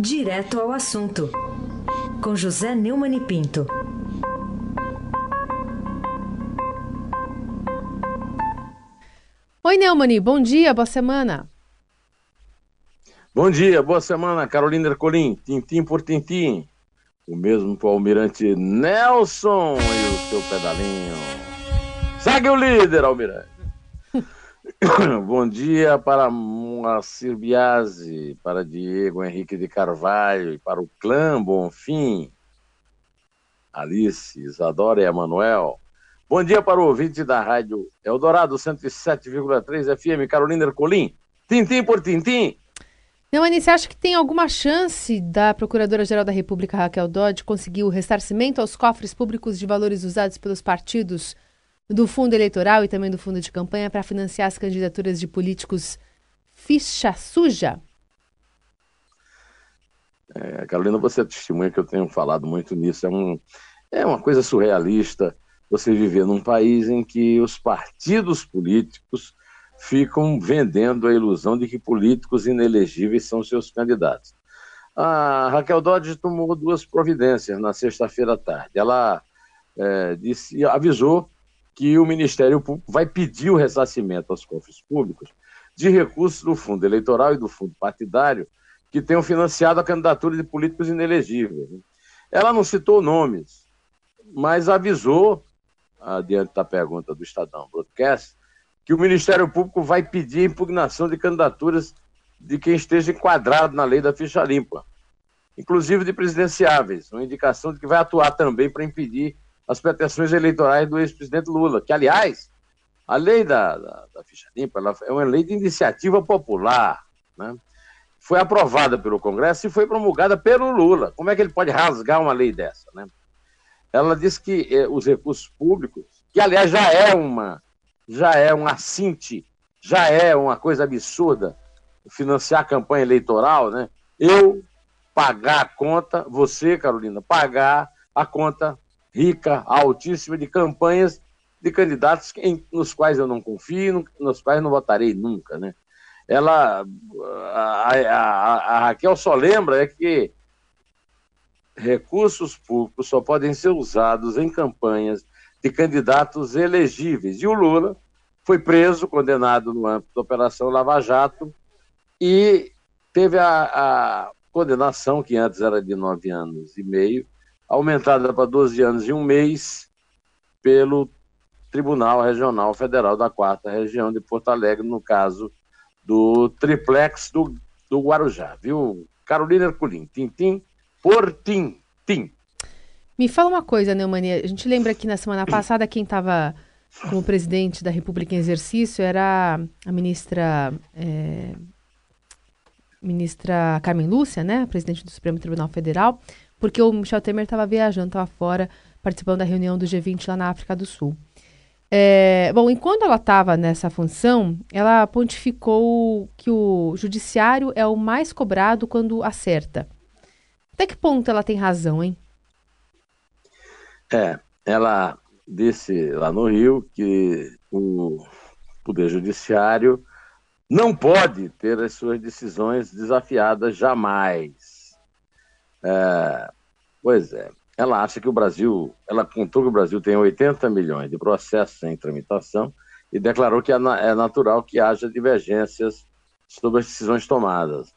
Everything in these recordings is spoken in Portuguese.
Direto ao assunto, com José Neumann e Pinto. Oi, Neumani, bom dia, boa semana. Bom dia, boa semana, Carolina Ercolim, tintim por tintim. O mesmo para o almirante Nelson e o seu pedalinho. Segue o líder, almirante. Bom dia para Moacir Biasi, para Diego Henrique de Carvalho e para o clã Bonfim, Alice, Isadora e Emanuel. Bom dia para o ouvinte da rádio Eldorado 107,3 FM, Carolina Ercolim. Tintim por tintim. Não, você acha que tem alguma chance da Procuradora-Geral da República, Raquel Dodge, conseguir o ressarcimento aos cofres públicos de valores usados pelos partidos do fundo eleitoral e também do fundo de campanha para financiar as candidaturas de políticos ficha suja? É, Carolina, você é testemunha que eu tenho falado muito nisso. É, um, é uma coisa surrealista você viver num país em que os partidos políticos ficam vendendo a ilusão de que políticos inelegíveis são seus candidatos. A Raquel Dodge tomou duas providências na sexta-feira à tarde. Ela é, disse, avisou que o Ministério Público vai pedir o ressarcimento aos cofres públicos de recursos do fundo eleitoral e do fundo partidário que tenham financiado a candidatura de políticos inelegíveis. Ela não citou nomes, mas avisou, diante da pergunta do Estadão Broadcast, que o Ministério Público vai pedir a impugnação de candidaturas de quem esteja enquadrado na lei da ficha limpa, inclusive de presidenciáveis, uma indicação de que vai atuar também para impedir as pretensões eleitorais do ex-presidente Lula, que, aliás, a lei da, da, da ficha limpa é uma lei de iniciativa popular, né? foi aprovada pelo Congresso e foi promulgada pelo Lula. Como é que ele pode rasgar uma lei dessa? Né? Ela diz que eh, os recursos públicos, que aliás já é uma, já é um assinte, já é uma coisa absurda financiar a campanha eleitoral, né? Eu pagar a conta, você, Carolina, pagar a conta rica, altíssima de campanhas de candidatos em, nos quais eu não confio, nos quais não votarei nunca, né? Ela, a, a, a Raquel só lembra é que recursos públicos só podem ser usados em campanhas de candidatos elegíveis. E o Lula foi preso, condenado no âmbito da Operação Lava Jato e teve a, a condenação, que antes era de nove anos e meio, aumentada para 12 anos e um mês pelo Tribunal Regional Federal da Quarta Região de Porto Alegre, no caso do triplex do, do Guarujá, viu? Carolina Herculin, tintim por tintim. Me fala uma coisa, Neumania, a gente lembra que na semana passada quem estava como presidente da República em exercício era a ministra... É, ministra Carmen Lúcia, né, presidente do Supremo Tribunal Federal, porque o Michel Temer estava viajando, estava fora, participando da reunião do G20 lá na África do Sul. É, bom, enquanto ela estava nessa função, ela pontificou que o judiciário é o mais cobrado quando acerta. Até que ponto ela tem razão, hein? É, ela disse lá no Rio que o Poder Judiciário não pode ter as suas decisões desafiadas jamais. É, pois é. Ela acha que o Brasil, ela contou que o Brasil tem 80 milhões de processos em tramitação e declarou que é, é natural que haja divergências sobre as decisões tomadas.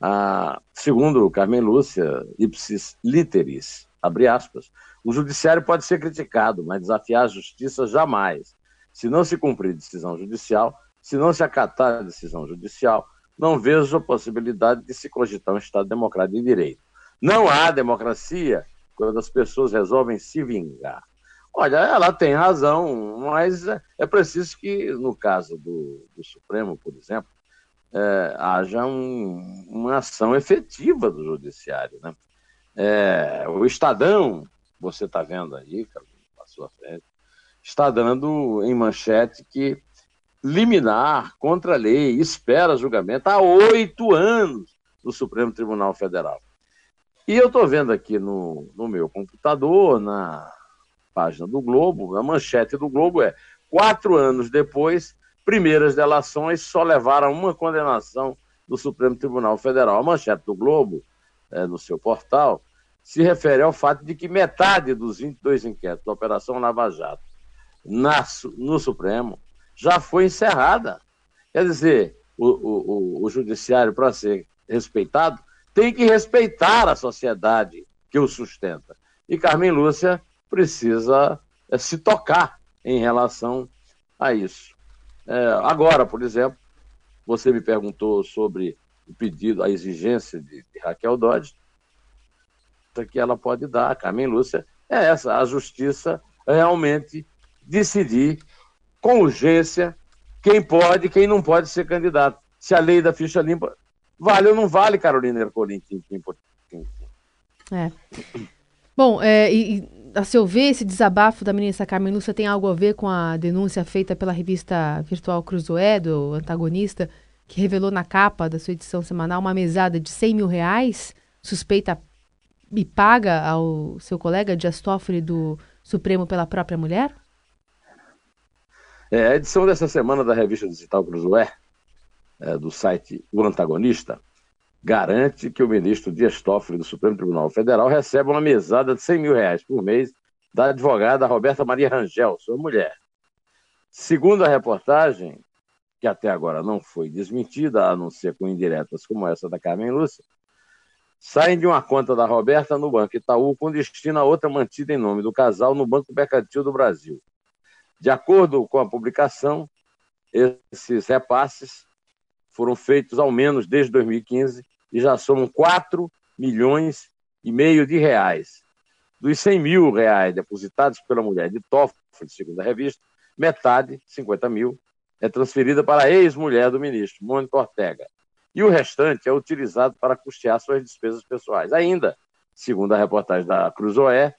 Ah, segundo Carmen Lúcia, ipsis literis, abre aspas, o judiciário pode ser criticado, mas desafiar a justiça jamais. Se não se cumprir decisão judicial, se não se acatar a decisão judicial, não vejo a possibilidade de se cogitar um Estado democrático de direito. Não há democracia quando as pessoas resolvem se vingar. Olha, ela tem razão, mas é preciso que, no caso do, do Supremo, por exemplo, é, haja um, uma ação efetiva do Judiciário. Né? É, o Estadão, você está vendo aí, à sua frente, está dando em manchete que liminar contra a lei espera julgamento há oito anos no Supremo Tribunal Federal. E eu estou vendo aqui no, no meu computador, na página do Globo, a manchete do Globo é: quatro anos depois, primeiras delações só levaram uma condenação do Supremo Tribunal Federal. A manchete do Globo é, no seu portal, se refere ao fato de que metade dos 22 inquéritos da Operação Lava Jato na, no Supremo já foi encerrada. Quer dizer, o, o, o judiciário, para ser respeitado, tem que respeitar a sociedade que o sustenta. E Carmen Lúcia precisa é, se tocar em relação a isso. É, agora, por exemplo, você me perguntou sobre o pedido, a exigência de, de Raquel Dodge, que ela pode dar, Carmen Lúcia, é essa, a justiça realmente decidir com urgência quem pode e quem não pode ser candidato. Se a lei da ficha limpa vale ou não vale, Carolina Ercolim. É. Bom, é, e, a seu ver, esse desabafo da ministra Carmen Lúcia tem algo a ver com a denúncia feita pela revista virtual Cruzoé, do antagonista, que revelou na capa da sua edição semanal uma mesada de 100 mil reais, suspeita e paga ao seu colega Dias Toffoli do Supremo pela própria mulher? É, a edição dessa semana da revista digital Cruzoé, é, do site O Antagonista, garante que o ministro Dias Toffoli do Supremo Tribunal Federal recebe uma mesada de 100 mil reais por mês da advogada Roberta Maria Rangel, sua mulher. Segundo a reportagem, que até agora não foi desmentida, a não ser com indiretas como essa da Carmen Lúcia, saem de uma conta da Roberta no Banco Itaú com destino a outra mantida em nome do casal no Banco Mercantil do Brasil. De acordo com a publicação, esses repasses foram feitos ao menos desde 2015 e já somam 4 milhões e meio de reais. Dos 100 mil reais depositados pela mulher de Toffoli, segundo a revista, metade, 50 mil, é transferida para a ex-mulher do ministro, Mônica Ortega. E o restante é utilizado para custear suas despesas pessoais. Ainda, segundo a reportagem da Cruzoé,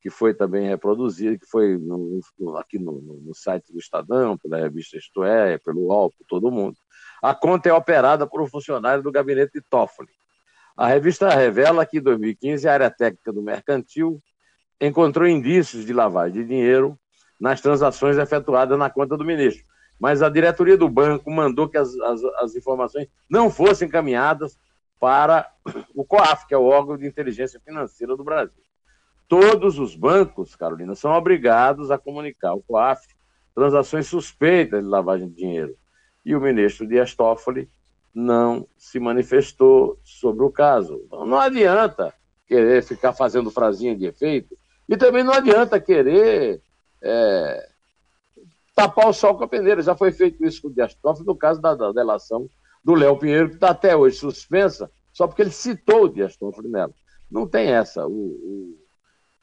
que foi também reproduzida, que foi no, no, aqui no, no, site do Estadão, pela revista Isto É, pelo UOL, por todo mundo. A conta é operada por um funcionário do gabinete de Toffoli. A revista revela que em 2015 a área técnica do mercantil encontrou indícios de lavagem de dinheiro nas transações efetuadas na conta do ministro. Mas a diretoria do banco mandou que as, as, as informações não fossem encaminhadas para o COAF, que é o órgão de inteligência financeira do Brasil. Todos os bancos, Carolina, são obrigados a comunicar ao COAF transações suspeitas de lavagem de dinheiro. E o ministro Dias Toffoli não se manifestou sobre o caso. Então, não adianta querer ficar fazendo frasinha de efeito e também não adianta querer é, tapar o sol com a peneira. Já foi feito isso com o Dias Toffoli no caso da, da delação do Léo Pinheiro, que está até hoje suspensa, só porque ele citou o Dias Toffoli nela. Não tem essa. O, o,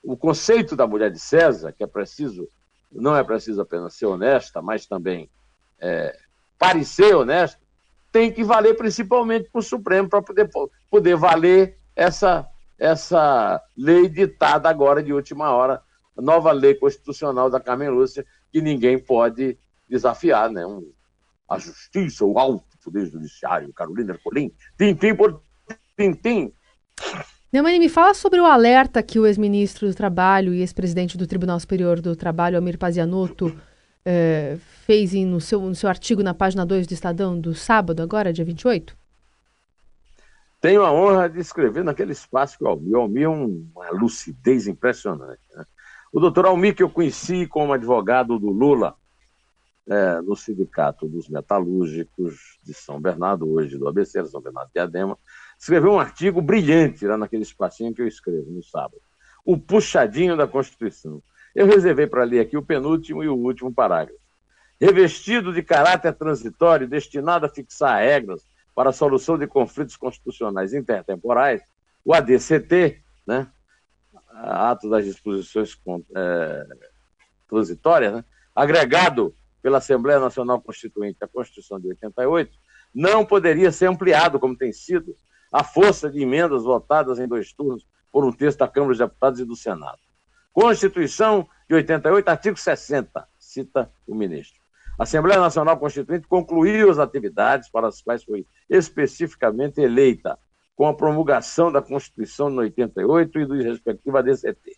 o conceito da mulher de César, que é preciso, não é preciso apenas ser honesta, mas também é, parecer honesta, tem que valer principalmente para o Supremo, para poder, poder valer essa, essa lei ditada agora de última hora, nova lei constitucional da Carmen Lúcia, que ninguém pode desafiar, né? Um, a justiça, o alto poder judiciário, Carolina Ercolim, por tintim, Neumani, me fala sobre o alerta que o ex-ministro do Trabalho e ex-presidente do Tribunal Superior do Trabalho, Almir Pazianotto, eh, fez em, no, seu, no seu artigo na página 2 do Estadão do sábado, agora, dia 28? Tenho a honra de escrever naquele espaço que o Almir, o Almir é uma lucidez impressionante. Né? O doutor Almir, que eu conheci como advogado do Lula, é, no Sindicato dos Metalúrgicos de São Bernardo, hoje do ABC, São Bernardo de Adema, escreveu um artigo brilhante lá naquele espacinho que eu escrevo no sábado. O puxadinho da Constituição. Eu reservei para ler aqui o penúltimo e o último parágrafo. Revestido de caráter transitório, destinado a fixar regras para a solução de conflitos constitucionais intertemporais, o ADCT, né, Ato das Disposições é, Transitórias, né, agregado pela Assembleia Nacional Constituinte à Constituição de 88, não poderia ser ampliado, como tem sido, a força de emendas votadas em dois turnos por um texto da Câmara dos Deputados e do Senado. Constituição de 88, artigo 60, cita o ministro. A Assembleia Nacional Constituinte concluiu as atividades para as quais foi especificamente eleita, com a promulgação da Constituição de 88 e do respectivo ADCT.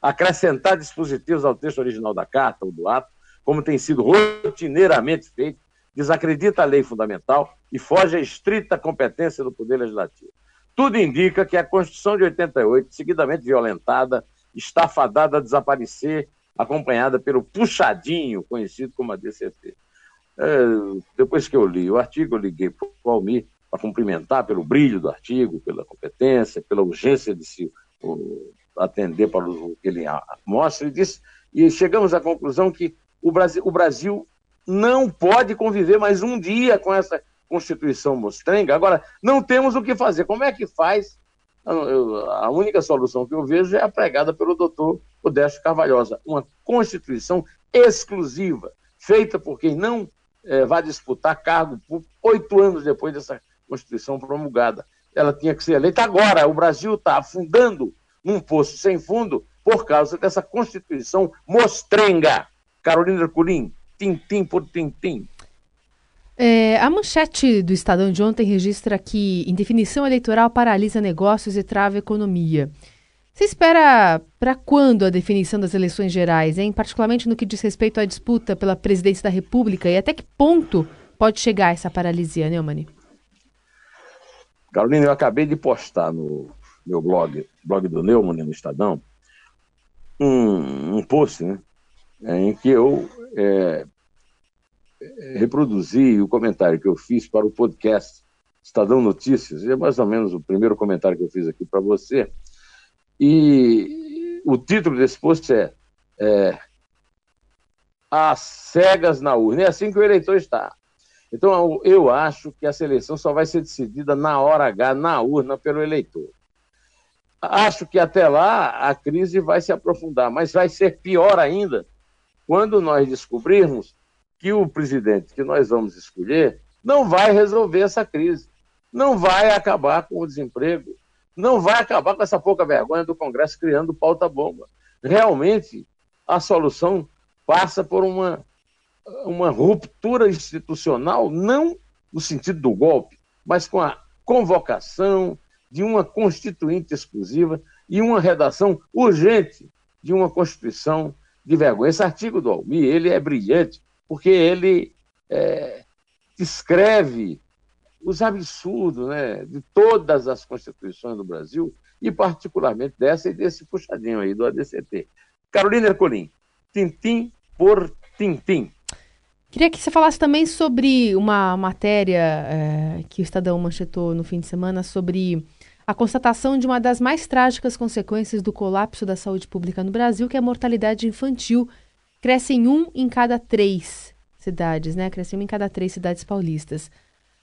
Acrescentar dispositivos ao texto original da Carta ou do ato, como tem sido rotineiramente feito, desacredita a lei fundamental e foge à estrita competência do Poder Legislativo. tudo indica que a Constituição de 88, seguidamente violentada, está fadada a desaparecer, acompanhada pelo puxadinho, conhecido como a DCT. É, depois que eu li o artigo, eu liguei para o Almir para cumprimentar pelo brilho do artigo, pela competência, pela urgência de se atender para o que ele mostra, e, disse, e chegamos à conclusão que o Brasil, o Brasil não pode conviver mais um dia com essa Constituição mostrenga. Agora, não temos o que fazer. Como é que faz? a única solução que eu vejo é a pregada pelo doutor Odeste Carvalhosa, uma Constituição exclusiva, feita por quem não é, vai disputar cargo oito anos depois dessa Constituição promulgada. Ela tinha que ser eleita agora. O Brasil está afundando num poço sem fundo por causa dessa Constituição mostrenga. Carolina Ercolim, tintim por tintim. É, a manchete do Estadão de ontem registra que indefinição eleitoral paralisa negócios e trava economia. Você espera para quando a definição das eleições gerais, hein? particularmente no que diz respeito à disputa pela presidência da República e até que ponto pode chegar essa paralisia, Neumann? Carolina, eu acabei de postar no meu blog, blog do Neumann no Estadão, um, um post né, em que eu é, reproduzir o comentário que eu fiz para o podcast Estadão Notícias, é mais ou menos o primeiro comentário que eu fiz aqui para você, e o título desse post é, é As cegas na urna. É assim que o eleitor está. Então, eu acho que essa eleição só vai ser decidida na hora H, na urna, pelo eleitor. Acho que até lá a crise vai se aprofundar, mas vai ser pior ainda quando nós descobrirmos que o presidente que nós vamos escolher não vai resolver essa crise, não vai acabar com o desemprego, não vai acabar com essa pouca vergonha do Congresso criando pauta-bomba. Realmente, a solução passa por uma, uma ruptura institucional, não no sentido do golpe, mas com a convocação de uma constituinte exclusiva e uma redação urgente de uma Constituição de vergonha. Esse artigo do Almir, ele é brilhante, porque ele é, descreve os absurdos né, de todas as constituições do Brasil, e particularmente dessa e desse puxadinho aí do ADCT. Carolina Ercolim, tintim por tintim. Queria que você falasse também sobre uma matéria é, que o Estadão manchetou no fim de semana sobre a constatação de uma das mais trágicas consequências do colapso da saúde pública no Brasil, que é a mortalidade infantil cresce em um em cada três cidades, né? Cresce em um em cada três cidades paulistas.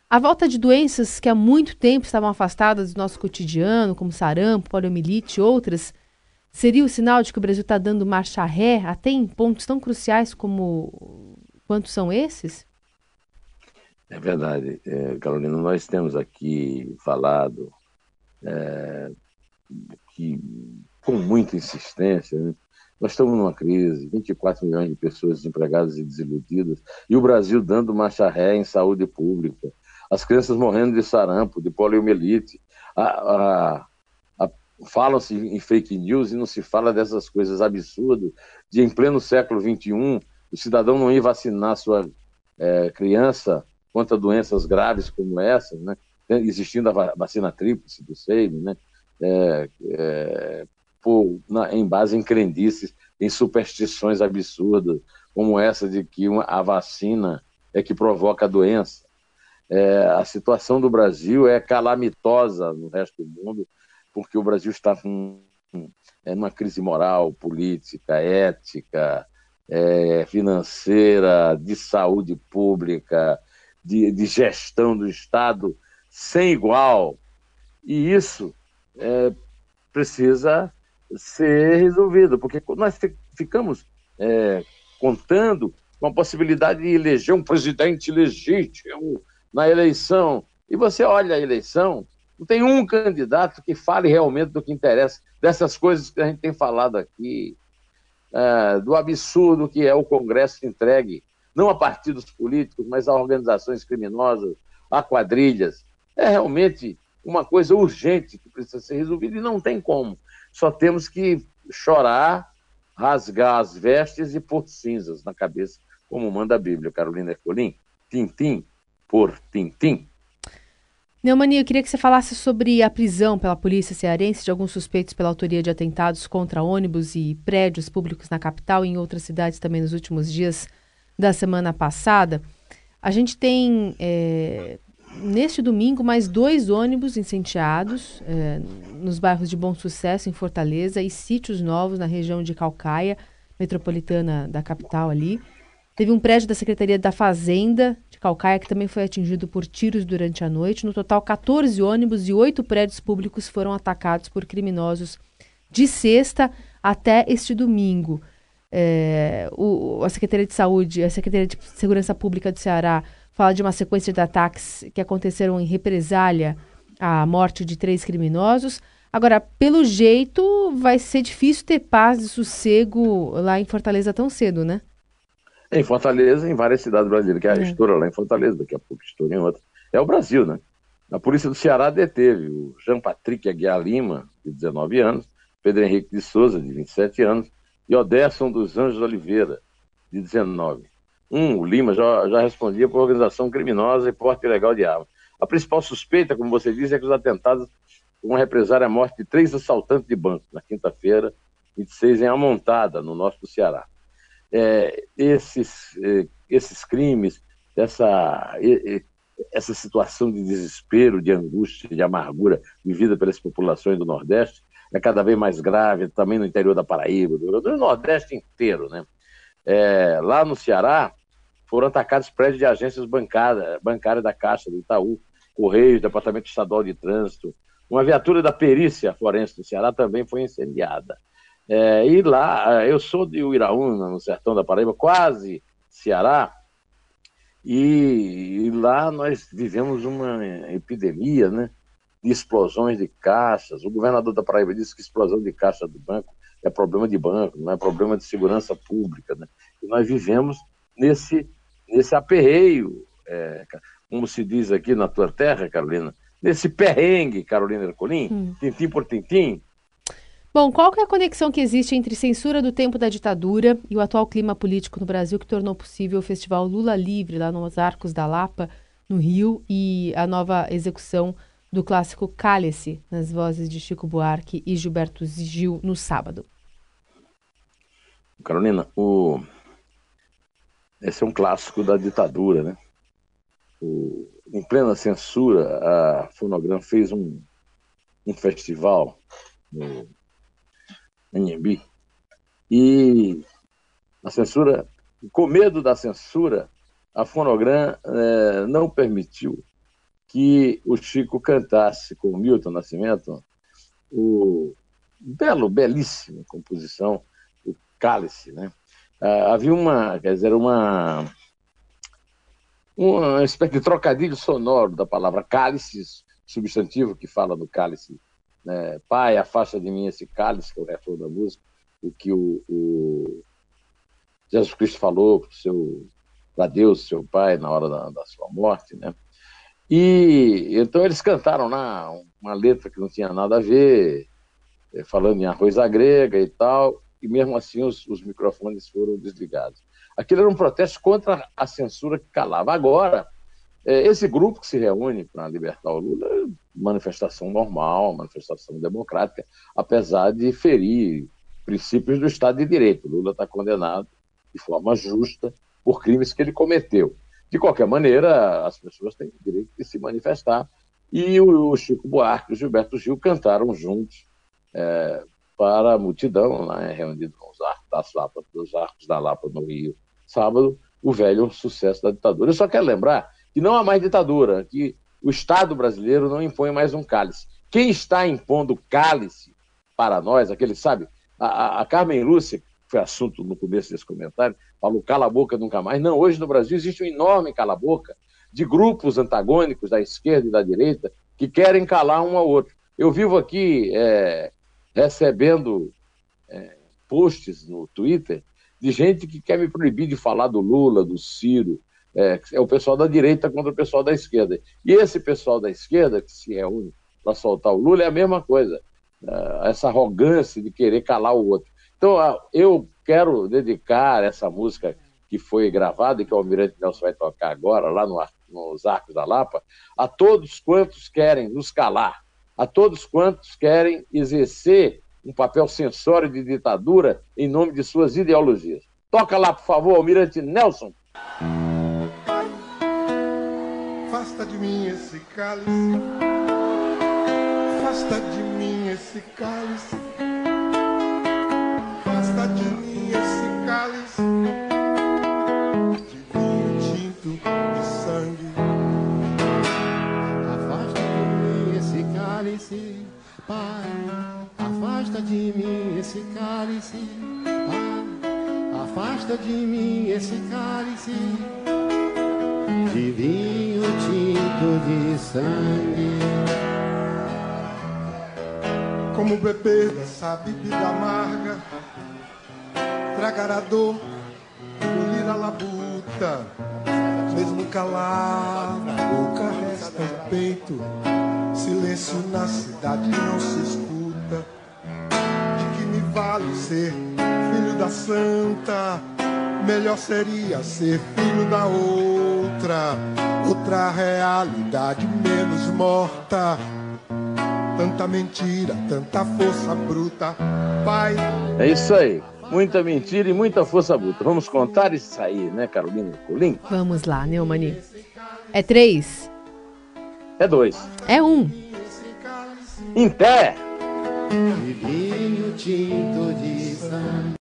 A volta de doenças que há muito tempo estavam afastadas do nosso cotidiano, como sarampo, poliomielite e outras, seria o sinal de que o Brasil está dando marcha ré até em pontos tão cruciais como quantos são esses? É verdade, é, Carolina. Nós temos aqui falado é, que, com muita insistência, né, nós estamos numa crise, 24 milhões de pessoas desempregadas e desiludidas, e o Brasil dando marcha ré em saúde pública, as crianças morrendo de sarampo, de poliomielite, fala-se em fake news e não se fala dessas coisas absurdas, de em pleno século XXI, o cidadão não ir vacinar sua é, criança contra doenças graves como essa, né? Existindo a vacina tríplice do SEIB, né? É, é, por, na, em base em crendices, em superstições absurdas, como essa de que uma, a vacina é que provoca a doença. É, a situação do Brasil é calamitosa no resto do mundo, porque o Brasil está com, é, numa crise moral, política, ética, é, financeira, de saúde pública, de, de, gestão do Estado sem igual. E isso é, precisa ser resolvido, porque nós ficamos é, contando com a possibilidade de eleger um presidente legítimo na eleição. E você olha a eleição, não tem um candidato que fale realmente do que interessa, dessas coisas que a gente tem falado aqui, é, do absurdo que é o Congresso entregue, não a partidos políticos, mas a organizações criminosas, a quadrilhas. É realmente uma coisa urgente que precisa ser resolvida e não tem como. Só temos que chorar, rasgar as vestes e pôr cinzas na cabeça, como manda a Bíblia, Carolina Ercolim. Tintim por tintim. Neumani, eu queria que você falasse sobre a prisão pela polícia cearense de alguns suspeitos pela autoria de atentados contra ônibus e prédios públicos na capital e em outras cidades também nos últimos dias da semana passada. A gente tem, é, neste domingo, mais dois ônibus incendiados é, nos bairros de Bom Sucesso, em Fortaleza, e sítios novos na região de Calcaia, metropolitana da capital ali. Teve um prédio da Secretaria da Fazenda de Calcaia que também foi atingido por tiros durante a noite. No total, 14 ônibus e oito prédios públicos foram atacados por criminosos de sexta até este domingo. É, o, a Secretaria de Saúde, a Secretaria de Segurança Pública do Ceará fala de uma sequência de ataques que aconteceram em represália à morte de três criminosos. Agora, pelo jeito, vai ser difícil ter paz e sossego lá em Fortaleza tão cedo, né? Em Fortaleza, em várias cidades brasileiras, que é a é. estoura lá em Fortaleza, daqui a pouco estoura em outra. É o Brasil, né? A polícia do Ceará deteve o Jean Patrick Aguiar Lima, de 19 anos, Pedro Henrique de Souza, de 27 anos, e Odesson dos Anjos Oliveira, de 19. Um, o Lima já, já respondia por organização criminosa e porte ilegal de arma. A principal suspeita, como você disse, é que os atentados a morte de três assaltantes de banco, na quinta-feira, 26, em Amontada, no norte do Ceará é, esses, é, esses crimes, essa, essa situação de desespero, de angústia, de amargura vivida pelas populações do Nordeste é cada vez mais grave, também no interior da Paraíba, do Nordeste inteiro. Né? É, lá no Ceará, foram atacados prédios de agências bancárias, bancárias da Caixa, do Itaú, Correios, Departamento Estadual de Trânsito. Uma viatura da perícia forense do Ceará também foi incendiada. É, e lá, eu sou de Uiraúna, no sertão da Paraíba, quase Ceará, e, e, lá nós vivemos uma epidemia né, de explosões de caixas. O governador da Paraíba disse que explosão de caixa do banco é problema de banco, não é problema de segurança pública. Né? E nós vivemos nesse, nesse aperreio, é, como se diz aqui na tua terra, Carolina, nesse perrengue, Carolina Ercolim, hum. tintim por tintim, Bom, qual é a conexão que existe entre censura do tempo da ditadura e o atual clima político no Brasil que tornou possível o festival Lula Livre lá nos Arcos da Lapa, no Rio, e a nova execução do clássico Cálice, nas vozes de Chico Buarque e Gilberto Gil, no sábado? Carolina, o... esse é um clássico da ditadura, né? O... Em plena censura, a Fonogram fez um, um festival no Anhembi. E a censura, com medo da censura, a Fonogram é, não permitiu que o Chico cantasse com Milton Nascimento o belo, belíssima composição, o Cálice, né? Ah, havia uma, quer dizer, uma uma espécie de trocadilho sonoro da palavra cálice, substantivo que fala do cálice né? Pai, afasta de mim esse cálice, que é o refrão da música, o que o, o Jesus Cristo falou para seu para Deus, seu pai, na hora da, da, sua morte, né? E então eles cantaram lá uma letra que não tinha nada a ver, eh, falando em arroz à grega e tal, e mesmo assim os, os microfones foram desligados. Aquilo era um protesto contra a censura que calava. Agora, é, esse grupo que se reúne para libertar o Lula é manifestação normal, manifestação democrática, apesar de ferir princípios do Estado de Direito. O Lula está condenado de forma justa por crimes que ele cometeu. De qualquer maneira, as pessoas têm o direito de se manifestar. E o Chico Buarque e o Gilberto Gil cantaram juntos é, para a multidão, né, reunido nos arcos, das Lapa, dos arcos da Lapa no Rio, sábado, o velho sucesso da ditadura. Eu só quero lembrar que não há mais ditadura, que o Estado brasileiro não impõe mais um cálice. Quem está impondo cálice para nós, aquele, sabe, a, a Carmen Lúcia, que foi assunto no começo desse comentário, falou cala a boca nunca mais. Não, hoje no Brasil existe um enorme cala-boca de grupos antagônicos da esquerda e da direita que querem calar um ao outro. Eu vivo aqui é, recebendo é, posts no Twitter de gente que quer me proibir de falar do Lula, do Ciro, é, é o pessoal da direita contra o pessoal da esquerda. E esse pessoal da esquerda que se reúne para soltar o Lula é a mesma coisa. É, essa arrogância de querer calar o outro. Então, eu quero dedicar essa música que foi gravada e que o Almirante Nelson vai tocar agora, lá no nos Arcos da Lapa, a todos quantos querem nos calar, a todos quantos querem exercer um papel censório de ditadura em nome de suas ideologias. Toca lá, por favor, Almirante Nelson. Afasta de mim esse cálice, afasta de mim esse cálice, bebida amarga, tragar a dor, engolir a labuta, mesmo calado, a boca resta o peito, silêncio na cidade não se escuta. De que me vale ser filho da santa? Melhor seria ser filho da outra, outra realidade menos morta. Tanta mentira, tanta força bruta, pai. É isso aí. Muita mentira e muita força bruta. Vamos contar isso aí, né, Carolina Colim? Vamos lá, Neumani. É três? É dois. É um. Em pé! Vinho tinto de sangue.